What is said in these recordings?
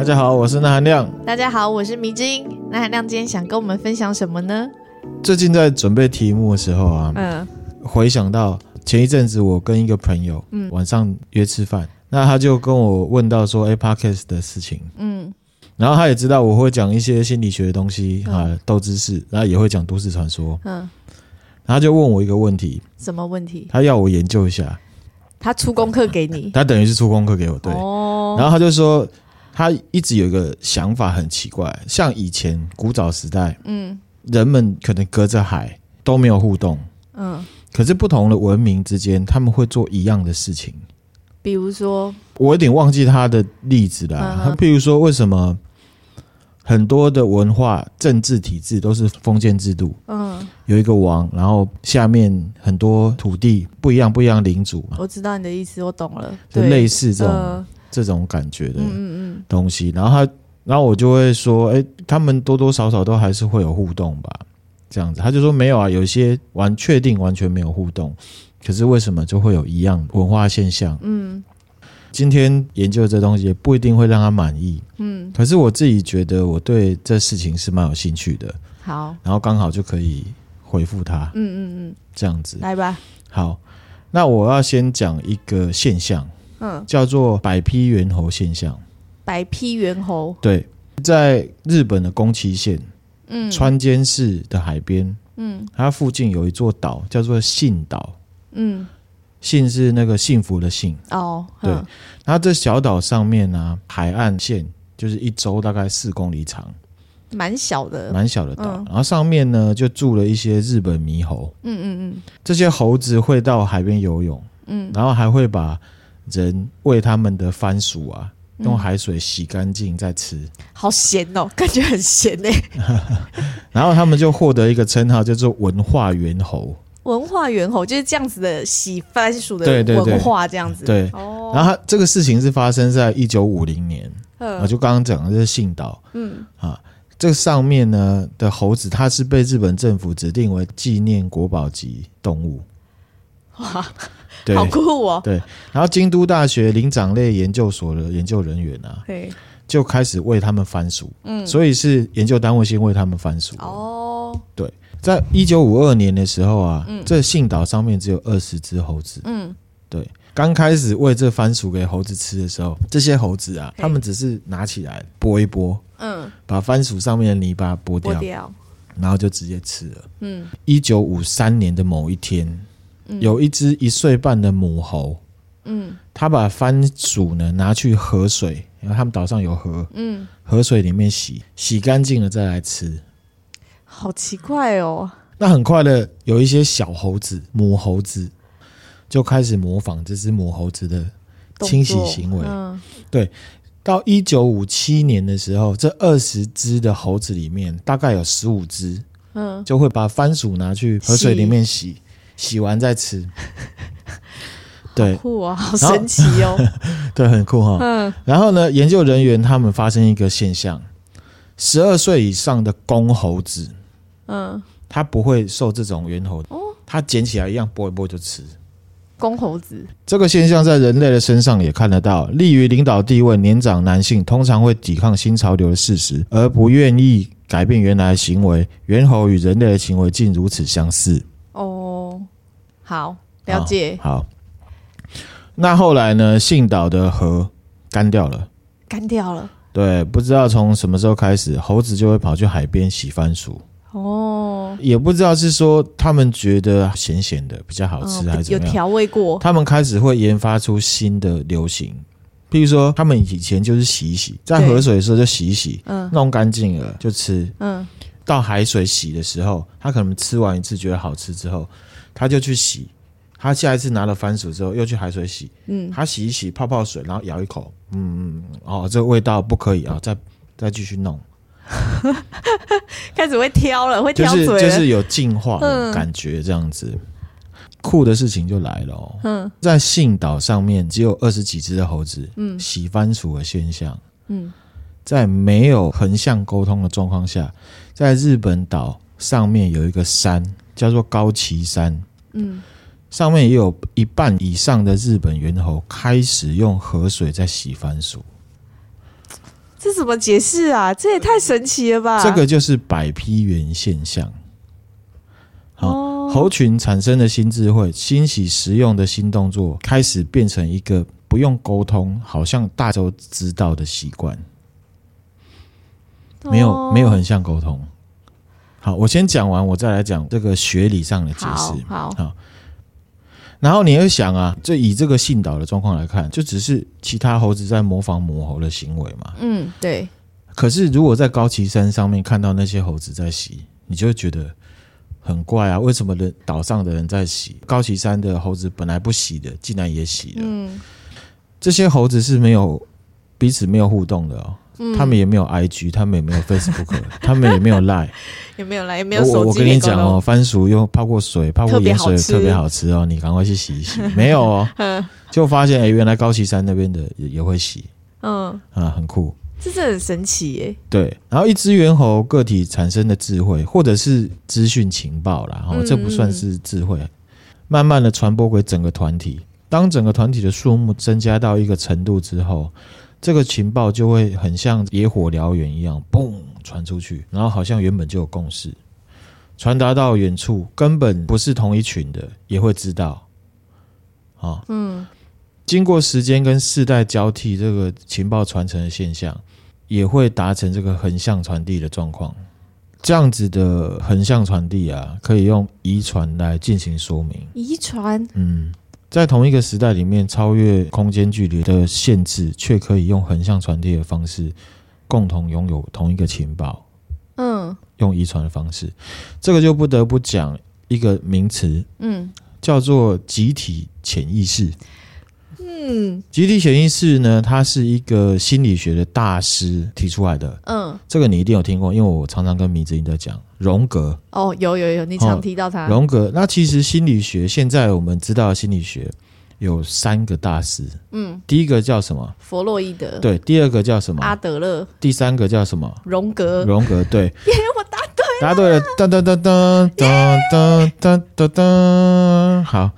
大家好，我是那含亮。大家好，我是迷之音。钠含量今天想跟我们分享什么呢？最近在准备题目的时候啊，嗯，回想到前一阵子我跟一个朋友，嗯，晚上约吃饭，那他就跟我问到说，哎，Podcast 的事情，嗯，然后他也知道我会讲一些心理学的东西啊，斗知识，然后也会讲都市传说，嗯，然后他就问我一个问题，什么问题？他要我研究一下，他出功课给你，他等于是出功课给我，对，哦，然后他就说。他一直有一个想法很奇怪，像以前古早时代，嗯，人们可能隔着海都没有互动，嗯，可是不同的文明之间，他们会做一样的事情。比如说，我有点忘记他的例子了。他譬如说，为什么很多的文化、政治体制都是封建制度？嗯，有一个王，然后下面很多土地不一样，不一样领主。我知道你的意思，我懂了，就类似这种。呃这种感觉的东西，然后他，然后我就会说，哎，他们多多少少都还是会有互动吧，这样子。他就说没有啊，有些完确定完全没有互动，可是为什么就会有一样文化现象？嗯，今天研究这东西也不一定会让他满意，嗯，可是我自己觉得我对这事情是蛮有兴趣的。好，然后刚好就可以回复他，嗯嗯嗯，这样子来吧。好，那我要先讲一个现象。嗯，叫做百匹猿猴现象。百匹猿猴，对，在日本的宫崎县，嗯，川间市的海边，嗯，它附近有一座岛，叫做信岛，嗯，幸是那个幸福的幸，哦，对，然后这小岛上面呢、啊，海岸线就是一周大概四公里长，蛮小的，蛮小的岛，然后上面呢就住了一些日本猕猴，嗯嗯嗯，这些猴子会到海边游泳，嗯，然后还会把人喂他们的番薯啊，用海水洗干净再吃，嗯、好咸哦，感觉很咸哎。然后他们就获得一个称号，叫做文化猿猴。文化猿猴就是这样子的洗番薯的文化，这样子。对。然后他这个事情是发生在一九五零年，啊，就刚刚讲的这是信岛，嗯啊，这个上面呢的猴子，它是被日本政府指定为纪念国宝级动物。哇。对，好酷哦！对，然后京都大学灵长类研究所的研究人员啊，对，就开始喂他们番薯，嗯，所以是研究单位先喂他们番薯哦。对，在一九五二年的时候啊，嗯，这信岛上面只有二十只猴子，嗯，对，刚开始喂这番薯给猴子吃的时候，这些猴子啊，他们只是拿起来拨一拨，嗯，把番薯上面的泥巴拨掉，掉，然后就直接吃了，嗯，一九五三年的某一天。有一只一岁半的母猴，嗯，它把番薯呢拿去河水，因为他们岛上有河，嗯，河水里面洗，洗干净了再来吃，好奇怪哦。那很快的，有一些小猴子，母猴子就开始模仿这只母猴子的清洗行为，嗯，对。到一九五七年的时候，这二十只的猴子里面，大概有十五只，嗯，就会把番薯拿去河水里面洗。洗完再吃，对，酷啊，好神奇哦，对，很酷哈。嗯，然后呢，研究人员他们发现一个现象：十二岁以上的公猴子，嗯，它不会受这种猿猴，哦，它捡起来一样剥一剥就吃。公猴子这个现象在人类的身上也看得到，立于领导地位年长男性通常会抵抗新潮流的事实，而不愿意改变原来的行为。猿猴与人类的行为竟如此相似。好，了解。好，好，那后来呢？信岛的河干掉了，干掉了。对，不知道从什么时候开始，猴子就会跑去海边洗番薯。哦，也不知道是说他们觉得咸咸的比较好吃，还是？有调味过。他们开始会研发出新的流行，譬如说，他们以前就是洗一洗，在河水的时候就洗一洗，嗯，弄干净了就吃。嗯，到海水洗的时候，他可能吃完一次觉得好吃之后。他就去洗，他下一次拿了番薯之后又去海水洗，嗯，他洗一洗泡泡水，然后咬一口，嗯嗯，哦，这个味道不可以啊，再再继续弄，开始会挑了，会挑嘴了，就是就是有进化的感觉，这样子，嗯，酷的事情就来了哦，嗯，在信岛上面只有二十几只的猴子，嗯，洗番薯的现象，嗯，在没有横向沟通的状况下，在日本岛上面有一个山。叫做高崎山，嗯，上面也有一半以上的日本猿猴开始用河水在洗番薯，这怎么解释啊？这也太神奇了吧！这个就是百批猿现象。好，哦、猴群产生的新智慧、欣喜实用的新动作，开始变成一个不用沟通，好像大家都知道的习惯。没有，没有很像沟通。好，我先讲完，我再来讲这个学理上的解释。好，好。然后你会想啊，就以这个信导的状况来看，就只是其他猴子在模仿母猴的行为嘛。嗯，对。可是如果在高崎山上面看到那些猴子在洗，你就会觉得很怪啊，为什么人岛上的人在洗，高崎山的猴子本来不洗的，竟然也洗了？嗯，这些猴子是没有彼此没有互动的哦。他们也没有 IG，他们也没有 Facebook，他们也没有 Line，也没有 Line，也没有手机。我跟你讲哦，番薯又泡过水，泡过盐水，特别好吃哦，你赶快去洗一洗。没有哦，就发现哎，原来高崎山那边的也也会洗，嗯啊，很酷，这是很神奇耶。对，然后一只猿猴个体产生的智慧，或者是资讯情报啦，哦，这不算是智慧，慢慢的传播给整个团体。当整个团体的数目增加到一个程度之后。这个情报就会很像野火燎原一样，嘣传出去，然后好像原本就有共识，传达到远处，根本不是同一群的也会知道。啊，嗯，经过时间跟世代交替，这个情报传承的现象也会达成这个横向传递的状况。这样子的横向传递啊，可以用遗传来进行说明。遗传，嗯。在同一个时代里面，超越空间距离的限制，却可以用横向传递的方式，共同拥有同一个情报。嗯，用遗传的方式，这个就不得不讲一个名词，嗯，叫做集体潜意识。嗯，集体潜意识呢，它是一个心理学的大师提出来的。嗯，这个你一定有听过，因为我常常跟米子英在讲荣格。哦，有有有，你常提到他。荣格，那其实心理学现在我们知道的心理学有三个大师。嗯，第一个叫什么？弗洛伊德。对，第二个叫什么？阿德勒。第三个叫什么？荣格。荣格，对。耶，我答对了。答对了，噔噔噔噔噔噔噔噔。好。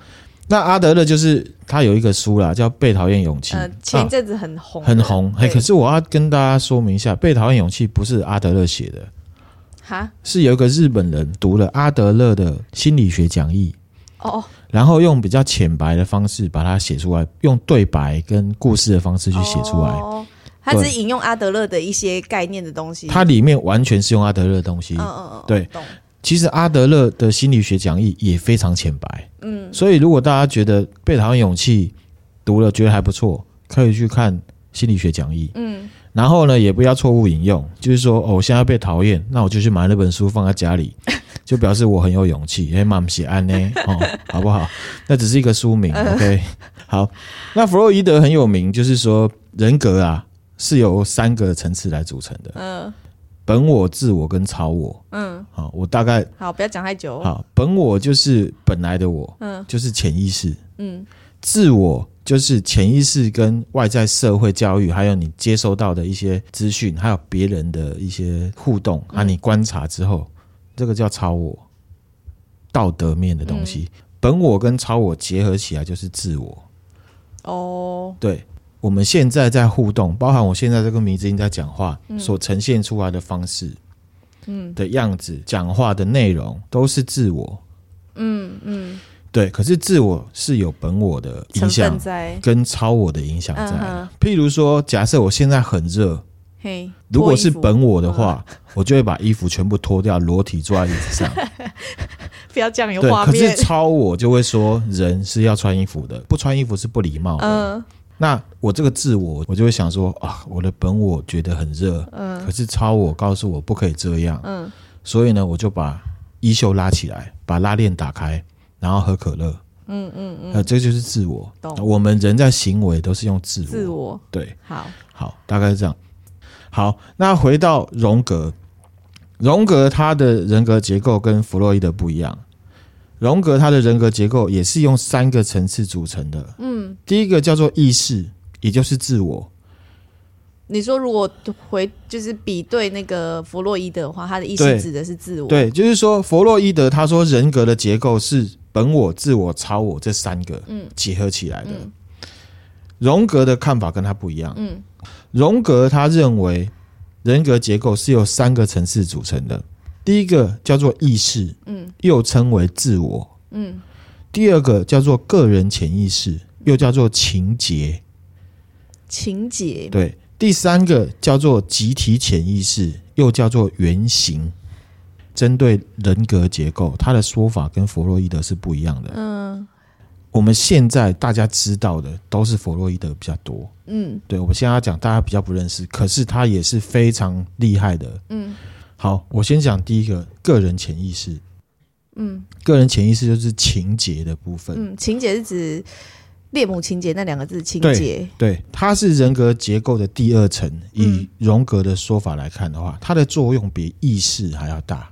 那阿德勒就是他有一个书啦，叫《被讨厌勇气》。呃，前一阵子很红，很红。嘿，可是我要跟大家说明一下，《被讨厌勇气》不是阿德勒写的，哈，是有一个日本人读了阿德勒的心理学讲义，哦，然后用比较浅白的方式把它写出来，用对白跟故事的方式去写出来。哦，他只是引用阿德勒的一些概念的东西，它里面完全是用阿德勒的东西。嗯嗯嗯，对。其实阿德勒的心理学讲义也非常浅白，嗯，所以如果大家觉得《被讨厌勇气》读了觉得还不错，可以去看心理学讲义，嗯，然后呢，也不要错误引用，就是说哦，我现在被讨厌，那我就去买那本书放在家里，就表示我很有勇气，哎，妈写安呢，哦，好不好？那只是一个书名，OK，好。那弗洛伊德很有名，就是说人格啊是由三个层次来组成的，嗯。本我、自我跟超我，嗯，好，我大概好，不要讲太久。好，本我就是本来的我，嗯，就是潜意识，嗯，自我就是潜意识跟外在社会教育，还有你接收到的一些资讯，还有别人的一些互动啊，你观察之后，这个叫超我，道德面的东西。本我跟超我结合起来就是自我。哦，对。我们现在在互动，包含我现在这个迷之音在讲话所呈现出来的方式，嗯，的样子，讲话的内容都是自我，嗯嗯，对。可是自我是有本我的影响，跟超我的影响在。譬如说，假设我现在很热，嘿，如果是本我的话，我就会把衣服全部脱掉，裸体坐在椅子上。不要这样有画面。可是超我就会说，人是要穿衣服的，不穿衣服是不礼貌的。那我这个自我，我就会想说啊，我的本我觉得很热，嗯，可是超我告诉我不可以这样，嗯，所以呢，我就把衣袖拉起来，把拉链打开，然后喝可乐，嗯嗯嗯，呃，这就是自我。懂。我们人在行为都是用自我，自我，对，好，好，大概是这样。好，那回到荣格，荣格他的人格结构跟弗洛伊德不一样。荣格他的人格结构也是用三个层次组成的。嗯，第一个叫做意识，也就是自我。你说如果回就是比对那个弗洛伊德的话，他的意识指的是自我。对，就是说弗洛伊德他说人格的结构是本我、自我、超我这三个嗯结合起来的。荣格的看法跟他不一样。嗯，荣格他认为人格结构是由三个层次组成的。第一个叫做意识，嗯，又称为自我，嗯。第二个叫做个人潜意识，又叫做情节。情节。对。第三个叫做集体潜意识，又叫做原型。针对人格结构，他的说法跟弗洛伊德是不一样的。嗯。我们现在大家知道的都是弗洛伊德比较多。嗯。对，我们现在要讲大家比较不认识，可是他也是非常厉害的。嗯。好，我先讲第一个个人潜意识。嗯，个人潜意识就是情节的部分。嗯，情节是指恋母情节那两个字，情节。对，对，它是人格结构的第二层。以荣格的说法来看的话，它的作用比意识还要大。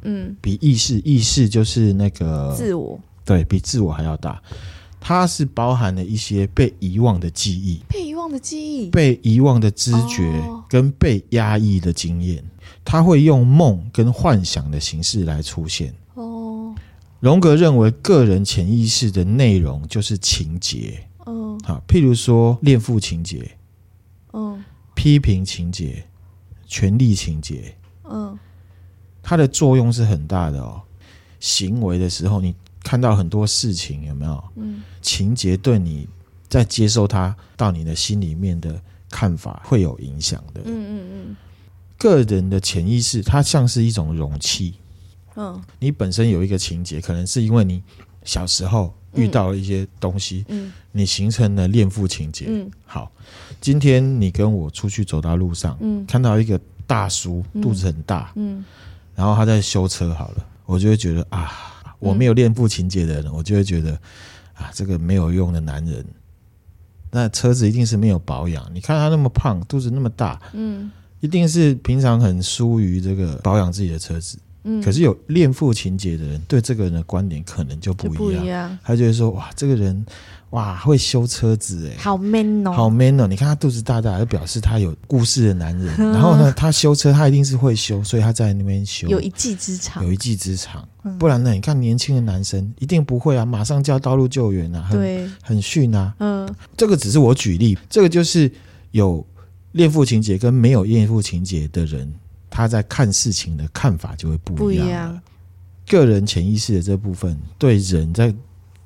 嗯，比意识，意识就是那个自我，对，比自我还要大。它是包含了一些被遗忘的记忆，被遗忘的记忆，被遗忘的知觉跟被压抑的经验。他会用梦跟幻想的形式来出现。哦，荣格认为个人潜意识的内容就是情节。嗯，好，譬如说恋父情节，嗯，批评情节，权力情节，嗯，它的作用是很大的哦。行为的时候，你看到很多事情有没有？嗯，情节对你在接受它到你的心里面的看法会有影响的。嗯嗯嗯。个人的潜意识，它像是一种容器。嗯，你本身有一个情节，可能是因为你小时候遇到了一些东西，嗯，你形成了恋父情节。嗯，好，今天你跟我出去走到路上，嗯，看到一个大叔肚子很大，嗯，然后他在修车，好了，我就会觉得啊，我没有恋父情节的人，我就会觉得啊，这个没有用的男人，那车子一定是没有保养。你看他那么胖，肚子那么大，嗯。一定是平常很疏于这个保养自己的车子，嗯，可是有恋父情结的人对这个人的观点可能就不一样，不一样，他就会说哇，这个人哇会修车子哎，好 man 哦，好 man 哦，你看他肚子大大，就表示他有故事的男人。然后呢，他修车他一定是会修，所以他在那边修，有一技之长，有一技之长。不然呢，你看年轻的男生一定不会啊，马上叫道路救援啊，对，很逊啊，嗯，这个只是我举例，这个就是有。恋父情结跟没有恋父情结的人，他在看事情的看法就会不一样。不一样。个人潜意识的这部分，对人在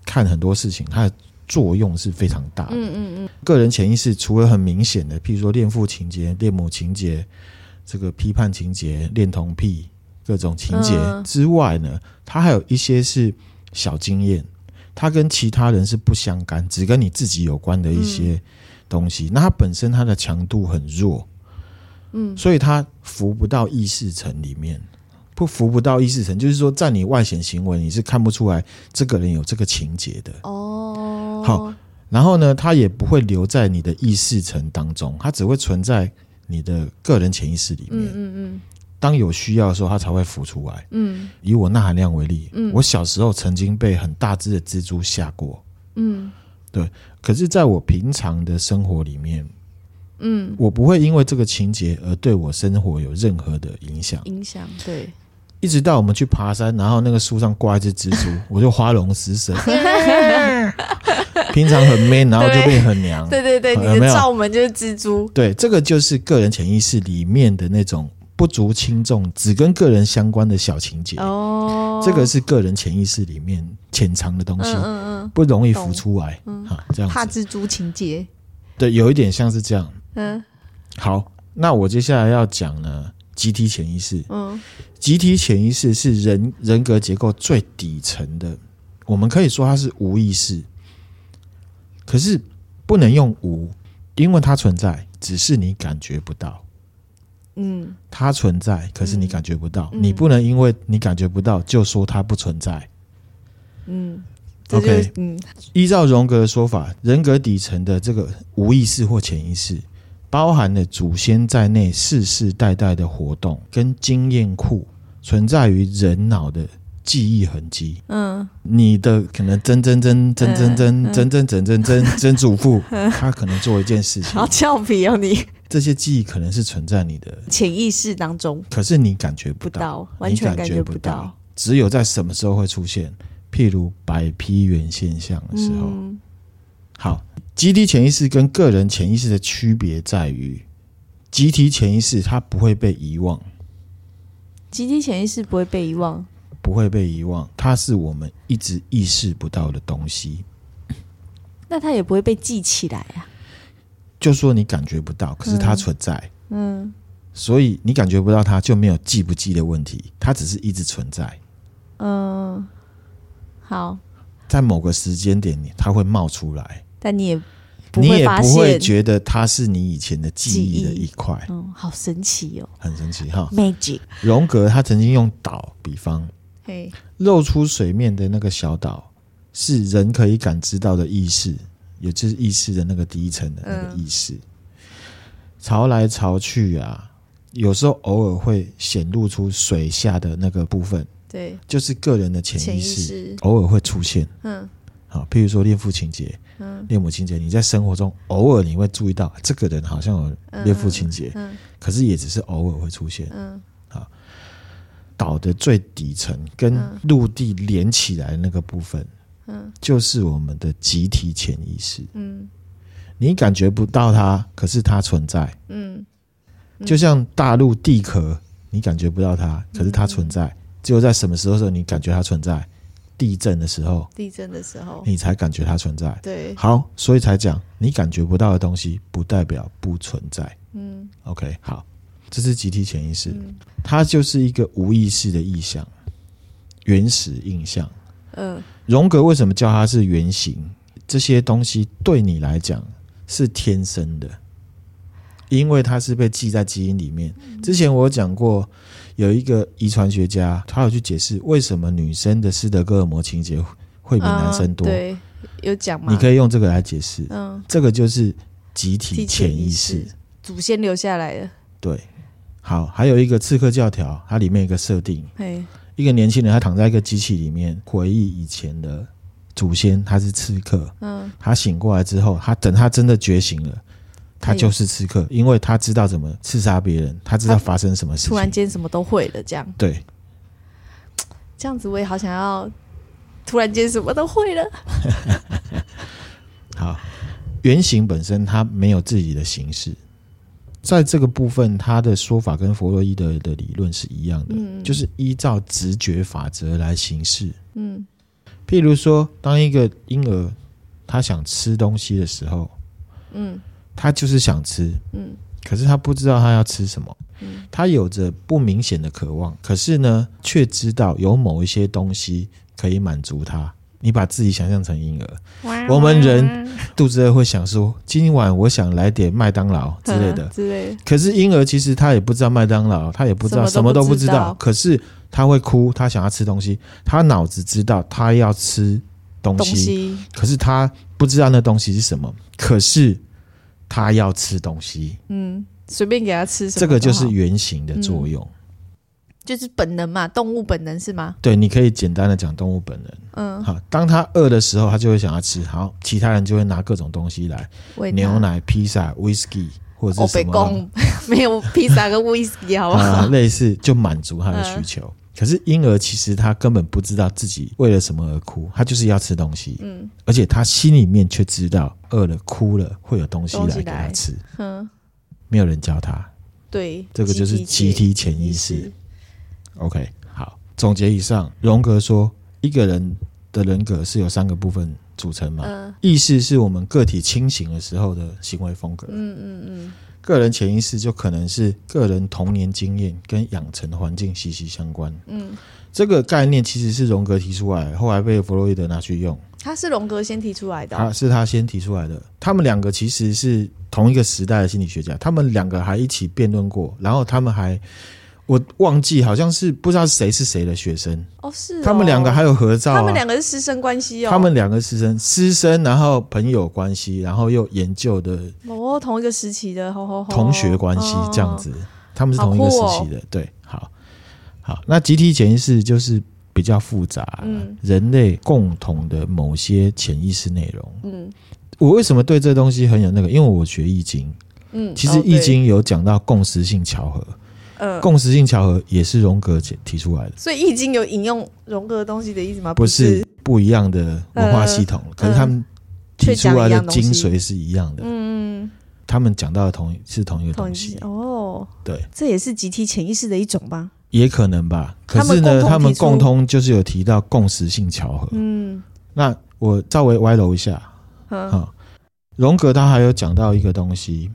看很多事情，它的作用是非常大的。嗯嗯嗯。个人潜意识除了很明显的，譬如说恋父情结、恋母情结、这个批判情节、恋童癖各种情节之外呢，它还有一些是小经验，它跟其他人是不相干，只跟你自己有关的一些。嗯东西，那它本身它的强度很弱，嗯，所以它浮不到意识层里面，不浮不到意识层，就是说在你外显行为你是看不出来这个人有这个情节的哦。好，然后呢，它也不会留在你的意识层当中，它只会存在你的个人潜意识里面。嗯嗯嗯。当有需要的时候，它才会浮出来。嗯。以我钠含量为例，嗯，我小时候曾经被很大只的蜘蛛吓过。嗯。对，可是，在我平常的生活里面，嗯，我不会因为这个情节而对我生活有任何的影响。影响，对。一直到我们去爬山，然后那个树上挂一只蜘蛛，我就花容失色。平常很 man，然后就变很娘。对对对，你的罩门就是蜘蛛。对，这个就是个人潜意识里面的那种。不足轻重，只跟个人相关的小情节哦，这个是个人潜意识里面潜藏的东西，嗯嗯嗯，不容易浮出来，嗯，这样怕蜘蛛情节，对，有一点像是这样，嗯，好，那我接下来要讲呢，集体潜意识，嗯，集体潜意识是人人格结构最底层的，我们可以说它是无意识，可是不能用无，因为它存在，只是你感觉不到。嗯，它存在，可是你感觉不到。嗯、你不能因为你感觉不到就说它不存在。嗯，OK，嗯，依照荣格的说法，人格底层的这个无意识或潜意识，包含了祖先在内世世代代的活动跟经验库，存在于人脑的记忆痕迹。嗯，你的可能曾曾曾曾曾曾曾曾曾曾曾曾祖父，他可能做一件事情，好俏皮哦你。这些记忆可能是存在你的潜意识当中，可是你感觉不到，完全感觉不到。只有在什么时候会出现？譬如白披原现象的时候。嗯、好，集体潜意识跟个人潜意识的区别在于，集体潜意识它不会被遗忘，集体潜意识不会被遗忘，不会被遗忘，它是我们一直意识不到的东西。那它也不会被记起来啊？就说你感觉不到，可是它存在。嗯。嗯所以你感觉不到它，就没有记不记的问题，它只是一直存在。嗯，好，在某个时间点，它会冒出来，但你也你也不会觉得它是你以前的记忆的一块。嗯，好神奇哦，很神奇哈。Magic。荣格他曾经用岛比方，嘿，露出水面的那个小岛是人可以感知到的意识，也就是意识的那个第一层的那个意识，嗯、潮来潮去啊。有时候偶尔会显露出水下的那个部分，对，就是个人的潜意识，偶尔会出现。嗯，好，譬如说恋父情结，嗯，恋母情结，你在生活中偶尔你会注意到这个人好像有恋父情结，嗯，可是也只是偶尔会出现。嗯，好，岛的最底层跟陆地连起来的那个部分，嗯，就是我们的集体潜意识。嗯，你感觉不到它，可是它存在。嗯。就像大陆地壳，你感觉不到它，可是它存在。嗯、只有在什么时候时候，你感觉它存在？地震的时候，地震的时候，你才感觉它存在。对，好，所以才讲，你感觉不到的东西，不代表不存在。嗯，OK，好，这是集体潜意识，嗯、它就是一个无意识的意象，原始印象。嗯，荣格为什么叫它是原型？这些东西对你来讲是天生的。因为它是被记在基因里面。之前我有讲过，有一个遗传学家，他有去解释为什么女生的斯德哥尔摩情节会比男生多。对，有讲吗？你可以用这个来解释。嗯，这个就是集体潜意识，祖先留下来的。对，好，还有一个刺客教条，它里面有一个设定，一个年轻人他躺在一个机器里面，回忆以前的祖先，他是刺客。嗯，他醒过来之后，他等他真的觉醒了。他就是刺客，因为他知道怎么刺杀别人，他知道发生什么事情，突然间什么都会了，这样。对，这样子我也好想要，突然间什么都会了。好，原型本身它没有自己的形式，在这个部分，他的说法跟弗洛伊德的理论是一样的，嗯，就是依照直觉法则来行事。嗯，譬如说，当一个婴儿他想吃东西的时候，嗯。他就是想吃，嗯，可是他不知道他要吃什么，嗯，他有着不明显的渴望，可是呢，却知道有某一些东西可以满足他。你把自己想象成婴儿，我们人肚子饿会想说，今晚我想来点麦当劳 之类的，之类。可是婴儿其实他也不知道麦当劳，他也不知道什么都不知道，可是他会哭，他想要吃东西，他脑子知道他要吃东西，东西。可是他不知道那东西是什么，可是。他要吃东西，嗯，随便给他吃什么，这个就是原型的作用，嗯，就是本能嘛，动物本能是吗？对，你可以简单的讲动物本能，嗯，好，当他饿的时候，他就会想要吃，好，其他人就会拿各种东西来，牛奶、披萨、威士忌或者是什么，没有披萨跟威士忌，好不好？啊，类似就满足他的需求。嗯可是婴儿其实他根本不知道自己为了什么而哭，他就是要吃东西。嗯，而且他心里面却知道饿了、哭了会有东西来给他吃。嗯，没有人教他。对，这个就是集体潜意识。OK，好，总结以上，荣格说一个人的人格是由三个部分组成嘛？嗯，意识是我们个体清醒的时候的行为风格。嗯嗯嗯。个人潜意识就可能是个人童年经验跟养成环境息息相关。嗯，这个概念其实是荣格提出来，后来被弗洛伊德拿去用。他是荣格先提出来的，他是他先提出来的。他们两个其实是同一个时代的心理学家，他们两个还一起辩论过，然后他们还。我忘记好像是不知道谁是谁的学生。哦，是哦，他们两个还有合照啊，他们两个是师生关系哦，他们两个师生师生，然后朋友关系，然后又研究的哦，同一个时期的同学关系这样子，他们是同一个时期的，对，好，好，那集体潜意识就是比较复杂，嗯，人类共同的某些潜意识内容，嗯，我为什么对这东西很有那个？因为我学易经，嗯，其实易经有讲到共识性巧合。呃，共识性巧合也是荣格提出来的，所以易经有引用荣格的东西的意思吗？不是，不一样的文化系统，呃、可是他们提出来的精髓是一样的。嗯嗯，他们讲到的同是同一个东西哦。对，这也是集体潜意识的一种吧？也可能吧。可是呢，他们共通就是有提到共识性巧合。嗯，那我稍微歪楼一下。嗯，好，荣格他还有讲到一个东西，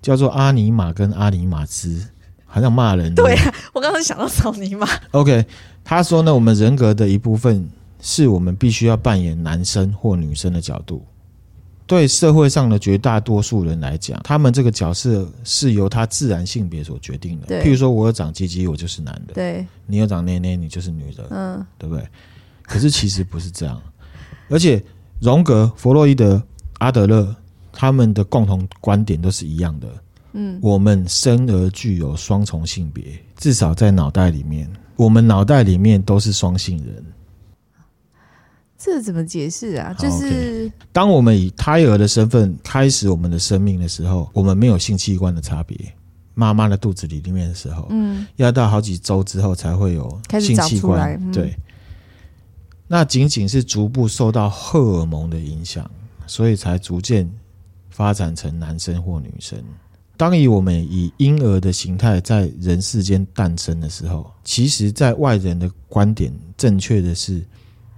叫做阿尼玛跟阿尼玛兹，好像骂人。对啊，我刚刚想到草泥马。OK，他说呢，我们人格的一部分是我们必须要扮演男生或女生的角度。对社会上的绝大多数人来讲，他们这个角色是由他自然性别所决定的。对，譬如说，我有长鸡鸡，我就是男的；对，你有长内内，你就是女的。嗯，对不对？可是其实不是这样，而且。荣格、弗洛伊德、阿德勒，他们的共同观点都是一样的。嗯，我们生而具有双重性别，至少在脑袋里面，我们脑袋里面都是双性人。这怎么解释啊？就是、okay、当我们以胎儿的身份开始我们的生命的时候，我们没有性器官的差别。妈妈的肚子里里面的时候，嗯，要到好几周之后才会有性器官。嗯、对。那仅仅是逐步受到荷尔蒙的影响，所以才逐渐发展成男生或女生。当以我们以婴儿的形态在人世间诞生的时候，其实，在外人的观点，正确的是，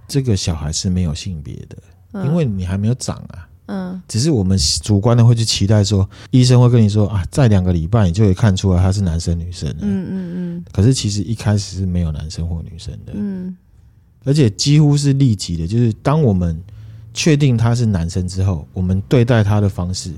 这个小孩是没有性别的，因为你还没有长啊。嗯，只是我们主观的会去期待说，医生会跟你说啊，在两个礼拜你就可以看出来他是男生女生。嗯嗯嗯。可是其实一开始是没有男生或女生的。嗯。而且几乎是立即的，就是当我们确定他是男生之后，我们对待他的方式，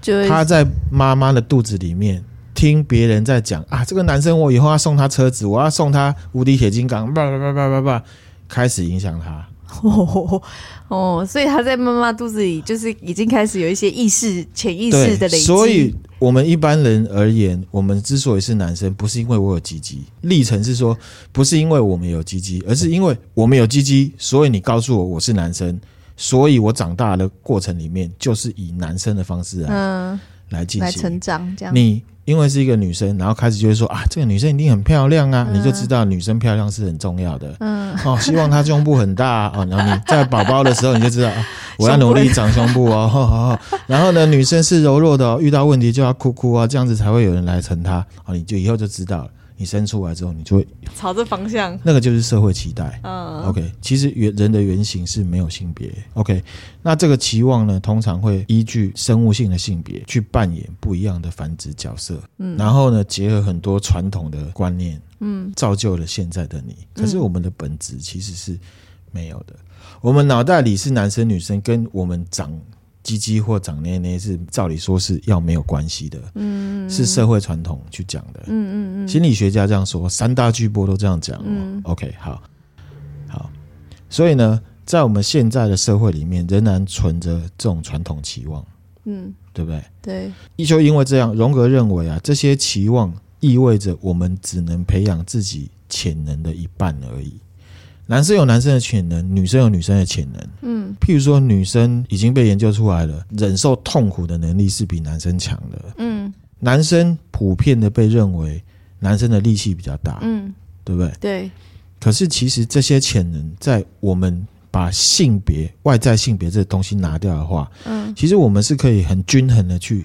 就他在妈妈的肚子里面听别人在讲啊，这个男生我以后要送他车子，我要送他无敌铁金刚，叭叭叭叭叭叭，开始影响他。哦 哦，所以他在妈妈肚子里就是已经开始有一些意识、潜意识的累积。所以，我们一般人而言，我们之所以是男生，不是因为我有鸡鸡。历程是说，不是因为我们有鸡鸡，而是因为我们有鸡鸡，所以你告诉我我是男生，所以我长大的过程里面就是以男生的方式来、嗯、来进行来成长。这样你。因为是一个女生，然后开始就会说啊，这个女生一定很漂亮啊，嗯、你就知道女生漂亮是很重要的。嗯，哦，希望她胸部很大哦，然后你在宝宝的时候你就知道，啊、我要努力长胸部 哦。然后呢，女生是柔弱的、哦，遇到问题就要哭哭啊，这样子才会有人来疼她。哦，你就以后就知道了。你生出来之后，你就会朝着方向，那个就是社会期待。嗯，OK，其实原人的原型是没有性别。OK，那这个期望呢，通常会依据生物性的性别去扮演不一样的繁殖角色。嗯，然后呢，结合很多传统的观念，嗯，造就了现在的你。可是我们的本质其实是没有的。我们脑袋里是男生女生，跟我们长。鸡鸡或长捏捏是照理说是要没有关系的，嗯，是社会传统去讲的，嗯嗯嗯，心理学家这样说，三大巨波都这样讲，嗯，OK，好，好，所以呢，在我们现在的社会里面，仍然存着这种传统期望，嗯，对不对？对，就因为这样，荣格认为啊，这些期望意味着我们只能培养自己潜能的一半而已。男生有男生的潜能，女生有女生的潜能。嗯，譬如说，女生已经被研究出来了，忍受痛苦的能力是比男生强的。嗯，男生普遍的被认为男生的力气比较大。嗯，对不对？对。可是其实这些潜能，在我们把性别、外在性别这个东西拿掉的话，嗯，其实我们是可以很均衡的去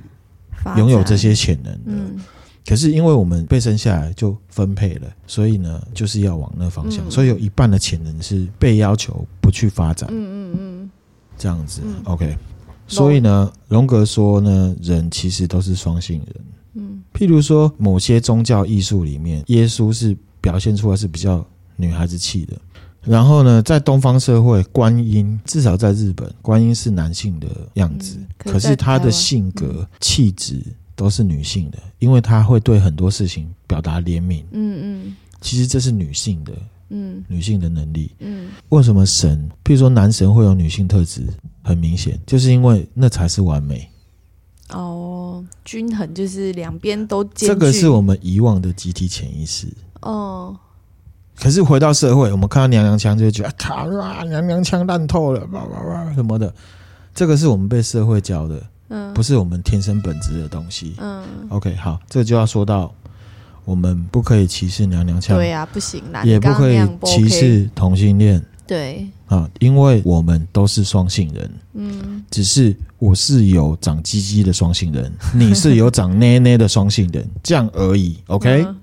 拥有这些潜能的。嗯。可是因为我们被生下来就分配了，所以呢，就是要往那方向，嗯、所以有一半的潜能是被要求不去发展。嗯嗯嗯，这样子、嗯、，OK。所以呢，荣格说呢，人其实都是双性人。嗯，譬如说某些宗教艺术里面，耶稣是表现出来是比较女孩子气的。然后呢，在东方社会，观音至少在日本，观音是男性的样子，嗯、可，可是他的性格气质。都是女性的，因为她会对很多事情表达怜悯。嗯嗯，其实这是女性的，嗯，女性的能力。嗯，为什么神，譬如说男神会有女性特质，很明显，就是因为那才是完美。哦，均衡就是两边都兼。这个是我们遗忘的集体潜意识。哦，可是回到社会，我们看到娘娘腔就会觉得，卡啦，娘娘腔烂透了，哇哇哇什么的。这个是我们被社会教的。嗯，不是我们天生本质的东西。嗯，OK，好，这就要说到，我们不可以歧视娘娘腔。对呀、啊，不行啦，也不可以歧视同性恋。对啊，因为我们都是双性人，嗯，只是我是有长鸡鸡的双性人，你是有长奶奶的双性人，这样而已。OK，啊、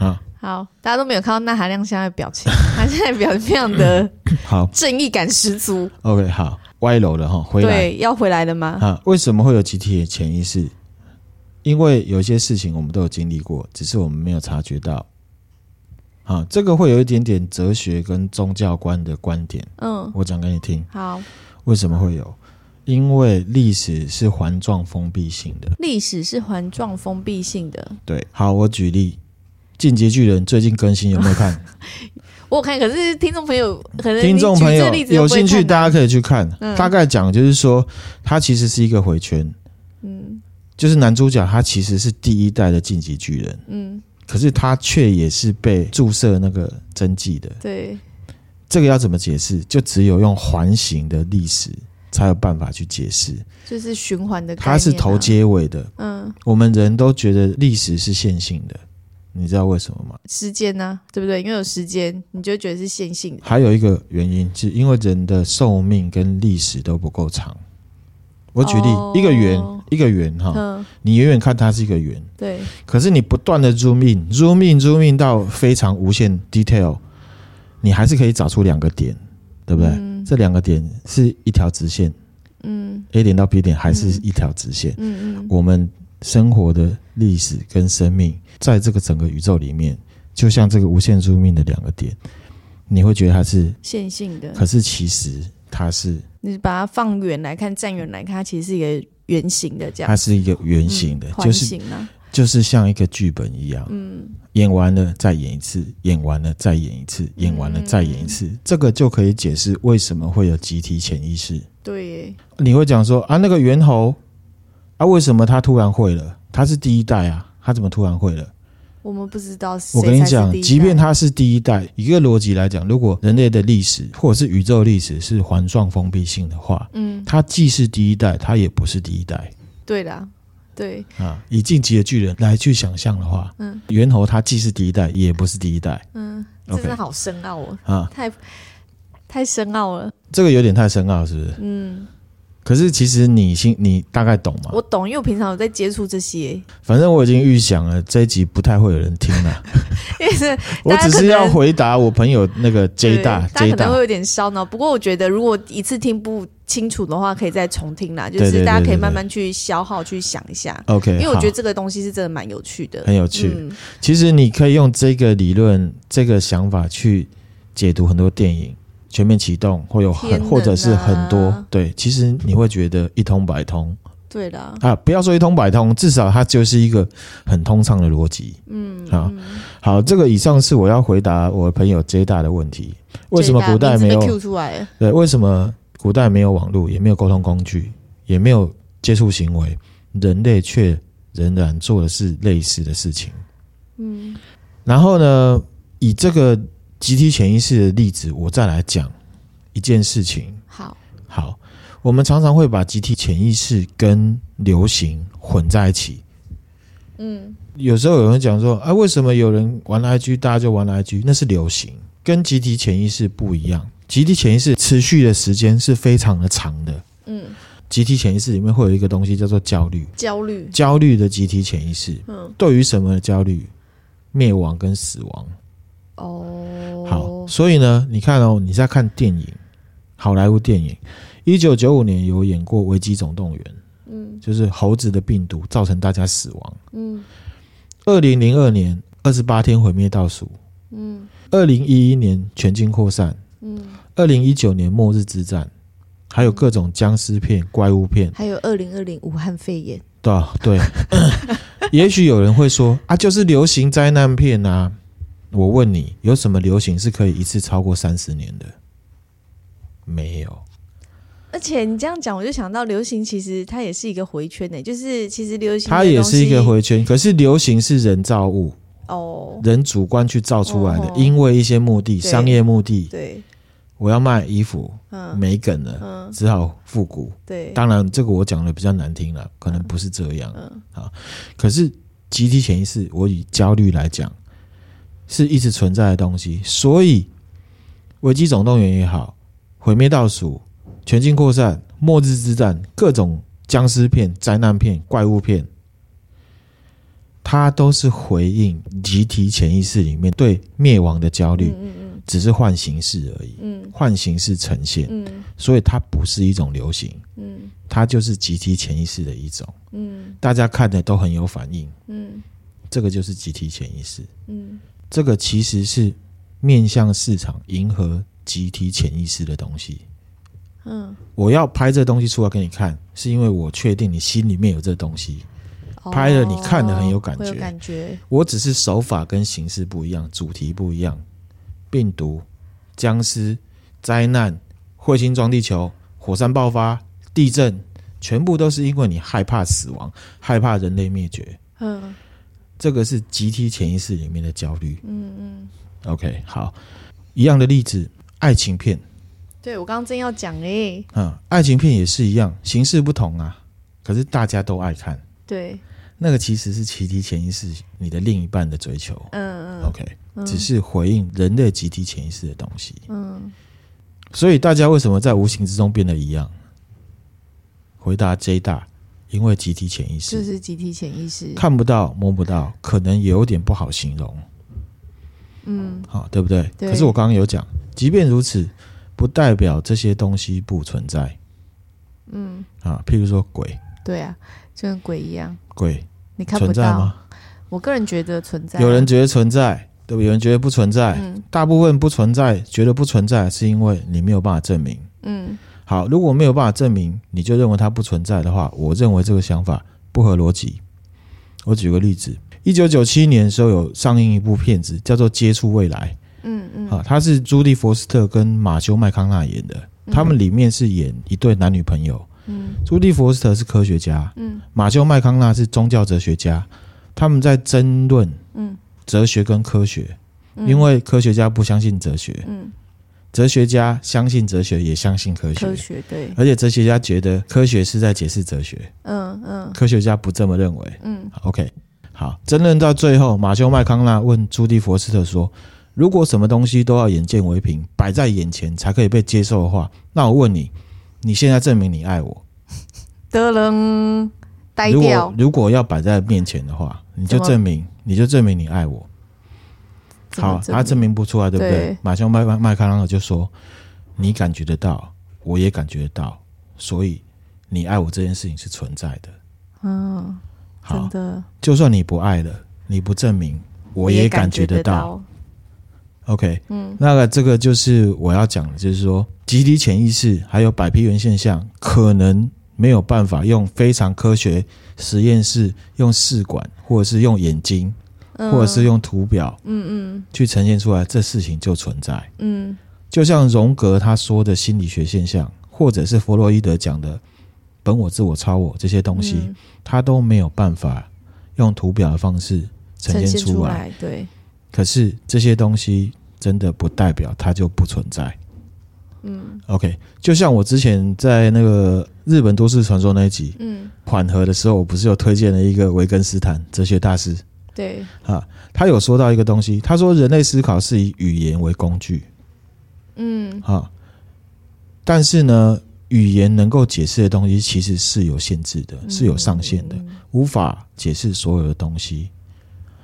嗯，好，大家都没有看到那含量现在的表情，他现在表情非常的好，正义感十足。OK，好，歪楼了哈，回来对，要回来的吗？啊，为什么会有集体的潜意识？因为有些事情我们都有经历过，只是我们没有察觉到。啊，这个会有一点点哲学跟宗教观的观点。嗯，我讲给你听。好，为什么会有？因为历史是环状封闭性的。历史是环状封闭性的。对，好，我举例，《进击巨人》最近更新有没有看？我有看，可是听众朋友可能听众朋友有兴趣，大家可以去看。嗯，大概讲就是说，他其实是一个回圈。嗯，就是男主角他其实是第一代的晋级巨人。嗯。可是他却也是被注射那个针剂的。对，这个要怎么解释？就只有用环形的历史才有办法去解释。就是循环的、啊，它是头接尾的。嗯，我们人都觉得历史是线性的，你知道为什么吗？时间呢、啊？对不对？因为有时间，你就觉得是线性的。还有一个原因，是因为人的寿命跟历史都不够长。我举例，哦、一个圆，一个圆哈，嗯、你远远看它是一个圆，对。可是你不断的 zoom in，zoom in，zoom in 到非常无限 detail，你还是可以找出两个点，对不对？嗯、这两个点是一条直线，嗯，A 点到 B 点还是一条直线，嗯嗯。嗯我们生活的历史跟生命，在这个整个宇宙里面，就像这个无限 zoom in 的两个点，你会觉得它是线性的，可是其实它是。你把它放远来看，站远来看，它其实是一个圆形的，这样。它是一个圆形的，就是就是像一个剧本一样。嗯，演完了再演一次，演完了再演一次，演完了再演一次，嗯、这个就可以解释为什么会有集体潜意识。对耶，你会讲说啊，那个猿猴啊，为什么他突然会了？他是第一代啊，他怎么突然会了？我们不知道。我跟你讲，即便他是第一代，一个逻辑来讲，如果人类的历史或者是宇宙历史是环状封闭性的话，嗯，他既是第一代，他也不是第一代。对的，对啊，以进击的巨人来去想象的话，嗯，猿猴他既是第一代，也不是第一代。嗯，真的好深奥哦，啊，太太深奥了。这个有点太深奥，是不是？嗯。可是其实你心你大概懂吗？我懂，因为我平常有在接触这些。反正我已经预想了这一集不太会有人听了，因为是 我只是要回答我朋友那个 J 大，大家可能会有点烧脑。不过我觉得如果一次听不清楚的话，可以再重听啦。就是大家可以慢慢去消耗去想一下。OK，因为我觉得这个东西是真的蛮有趣的，很有趣。嗯、其实你可以用这个理论、这个想法去解读很多电影。全面启动，会有很、啊、或者是很多对，其实你会觉得一通百通。对的啊，不要说一通百通，至少它就是一个很通畅的逻辑。嗯，好，好，这个以上是我要回答我朋友 J 大的问题。为什么古代没有 Q 出来？对，为什么古代没有网络，也没有沟通工具，也没有接触行为，人类却仍然做的是类似的事情？嗯，然后呢，以这个。集体潜意识的例子，我再来讲一件事情。好，好，我们常常会把集体潜意识跟流行混在一起。嗯，有时候有人讲说，啊，为什么有人玩 IG，大家就玩 IG？那是流行，跟集体潜意识不一样。集体潜意识持续的时间是非常的长的。嗯，集体潜意识里面会有一个东西叫做焦虑，焦虑，焦虑的集体潜意识。嗯，对于什么的焦虑？灭亡跟死亡。哦，好，所以呢，你看哦，你在看电影，好莱坞电影，一九九五年有演过《危机总动员》，嗯，就是猴子的病毒造成大家死亡，嗯，二零零二年二十八天毁灭倒数，嗯，二零一一年全境扩散，嗯，二零一九年末日之战，还有各种僵尸片、怪物片，还有二零二零武汉肺炎，对对，也许有人会说啊，就是流行灾难片啊。我问你，有什么流行是可以一次超过三十年的？没有。而且你这样讲，我就想到流行其实它也是一个回圈呢。就是其实流行它也是一个回圈，可是流行是人造物哦，人主观去造出来的，因为一些目的，商业目的。对，我要卖衣服，嗯没梗了，嗯只好复古。对，当然这个我讲的比较难听了，可能不是这样。嗯，好，可是集体潜意识，我以焦虑来讲。是一直存在的东西，所以危机总动员也好，毁灭倒数、全境扩散、末日之战，各种僵尸片、灾难片、怪物片，它都是回应集体潜意识里面对灭亡的焦虑。嗯嗯，只是换形式而已。嗯，换形式呈现。嗯，所以它不是一种流行。嗯，它就是集体潜意识的一种。嗯，大家看的都很有反应。嗯，这个就是集体潜意识。嗯，这个其实是。面向市场，迎合集体潜意识的东西。嗯，我要拍这东西出来给你看，是因为我确定你心里面有这东西，拍了你看的很有感觉。感觉我只是手法跟形式不一样，主题不一样。病毒、僵尸、灾难、彗星撞地球、火山爆发、地震，全部都是因为你害怕死亡，害怕人类灭绝。嗯，这个是集体潜意识里面的焦虑。嗯嗯。OK，好，一样的例子，爱情片。对，我刚刚正要讲诶，嗯，爱情片也是一样，形式不同啊，可是大家都爱看。对，那个其实是集体潜意识你的另一半的追求。嗯嗯。OK，嗯，只是回应人类集体潜意识的东西。嗯。所以大家为什么在无形之中变得一样？回答 J 大，因为集体潜意识。就是集体潜意识。看不到，摸不到，可能也有点不好形容。嗯，好，对不对？对。可是我刚刚有讲，即便如此，不代表这些东西不存在。嗯，啊，譬如说鬼。对啊，就跟鬼一样。鬼，你看不到，存在吗？我个人觉得存在。有人觉得存在，对不对？有人觉得不存在。嗯。大部分不存在，觉得不存在，是因为你没有办法证明。嗯。好，如果没有办法证明，你就认为它不存在的话，我认为这个想法不合逻辑。我举个例子。一九九七年的时候，有上映一部片子，叫做《接触未来》。嗯嗯，啊，他是朱蒂·佛斯特跟马修·麦康纳演的。他们里面是演一对男女朋友。嗯，朱蒂·佛斯特是科学家。嗯，马修·麦康纳是宗教哲学家。他们在争论，嗯，哲学跟科学，因为科学家不相信哲学。嗯。哲学家相信哲学，也相信科学。科学对，而且哲学家觉得科学是在解释哲学。嗯嗯，科学家不这么认为。嗯，OK。好，争论到最后，马修麦康纳问朱迪佛斯特说：“如果什么东西都要眼见为凭，摆在眼前才可以被接受的话，那我问你，你现在证明你爱我？” 得了，呆掉。如果如果要摆在面前的话，你就证明，你就证明你爱我。好，他证明不出来，对不对？对马修麦麦康纳就说：“你感觉得到，我也感觉得到，所以你爱我这件事情是存在的。”嗯。好的，就算你不爱了，你不证明，我也感觉得到。OK，嗯，那个这个就是我要讲的，就是说集体潜意识还有百皮猿现象，可能没有办法用非常科学实验室用试管，或者是用眼睛，嗯、或者是用图表，嗯嗯，去呈现出来，这事情就存在。嗯，就像荣格他说的心理学现象，或者是弗洛伊德讲的。本我、自我、超我这些东西，嗯、它都没有办法用图表的方式呈现出来。出来对，可是这些东西真的不代表它就不存在。嗯，OK，就像我之前在那个日本都市传说那一集，嗯，缓和的时候，我不是有推荐了一个维根斯坦哲学大师？对，啊，他有说到一个东西，他说人类思考是以语言为工具。嗯，啊，但是呢。语言能够解释的东西其实是有限制的，是有上限的，无法解释所有的东西。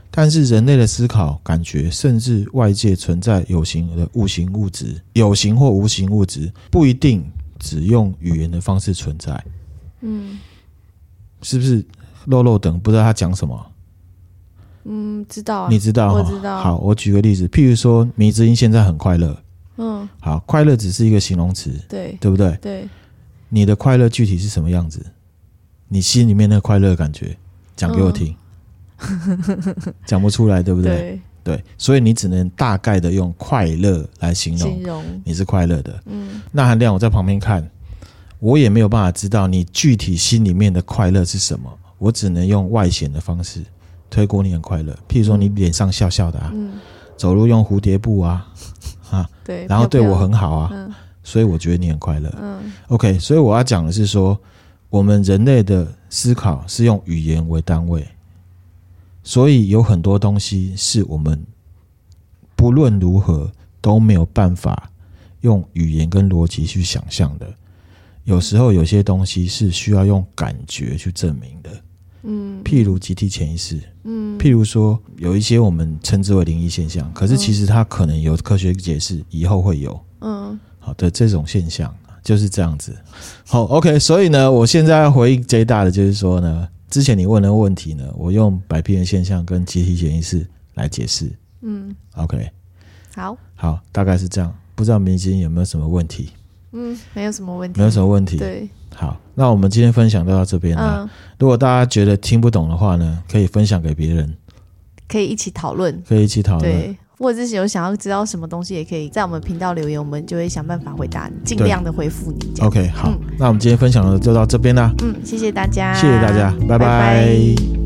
但是人类的思考、感觉，甚至外界存在有形的无形物质、有形或无形物质，不一定只用语言的方式存在。嗯，是不是？漏漏等不知道他讲什么？嗯，知道啊，你知道？我知道。好，我举个例子，譬如说，迷之音现在很快乐。嗯，好，快乐只是一个形容词，对，对不对？对，你的快乐具体是什么样子？你心里面那个快乐感觉，讲给我听。讲、嗯、不出来，对不对？对，对，所以你只能大概的用快乐来形容，形容你是快乐的。嗯，那含量我在旁边看，我也没有办法知道你具体心里面的快乐是什么，我只能用外显的方式推估你很快乐。譬如说，你脸上笑笑的啊，嗯、走路用蝴蝶步啊。啊，对，然后对我很好啊，嗯、所以我觉得你很快乐。嗯，OK，所以我要讲的是说，我们人类的思考是用语言为单位，所以有很多东西是我们不论如何都没有办法用语言跟逻辑去想象的。有时候有些东西是需要用感觉去证明的。嗯，譬如集体潜意识。嗯，譬如说有一些我们称之为灵异现象，可是其实它可能有科学解释，以后会有。嗯，好的，这种现象就是这样子。好，OK，所以呢，我现在要回应最大的就是说呢，之前你问的问题呢，我用百片的现象跟集体潜意识来解释。嗯，OK，好，好，大概是这样。不知道明星有没有什么问题？嗯，没有什么问题，没有什么问题。对，好，那我们今天分享就到这边了。嗯，如果大家觉得听不懂的话呢，可以分享给别人，可以一起讨论，可以一起讨论。对，或者是有想要知道什么东西，也可以在我们频道留言，我们就会想办法回答你，尽量的回复你。OK，好，嗯，那我们今天分享的就到这边啦。嗯，谢谢大家，谢谢大家，拜拜。拜拜。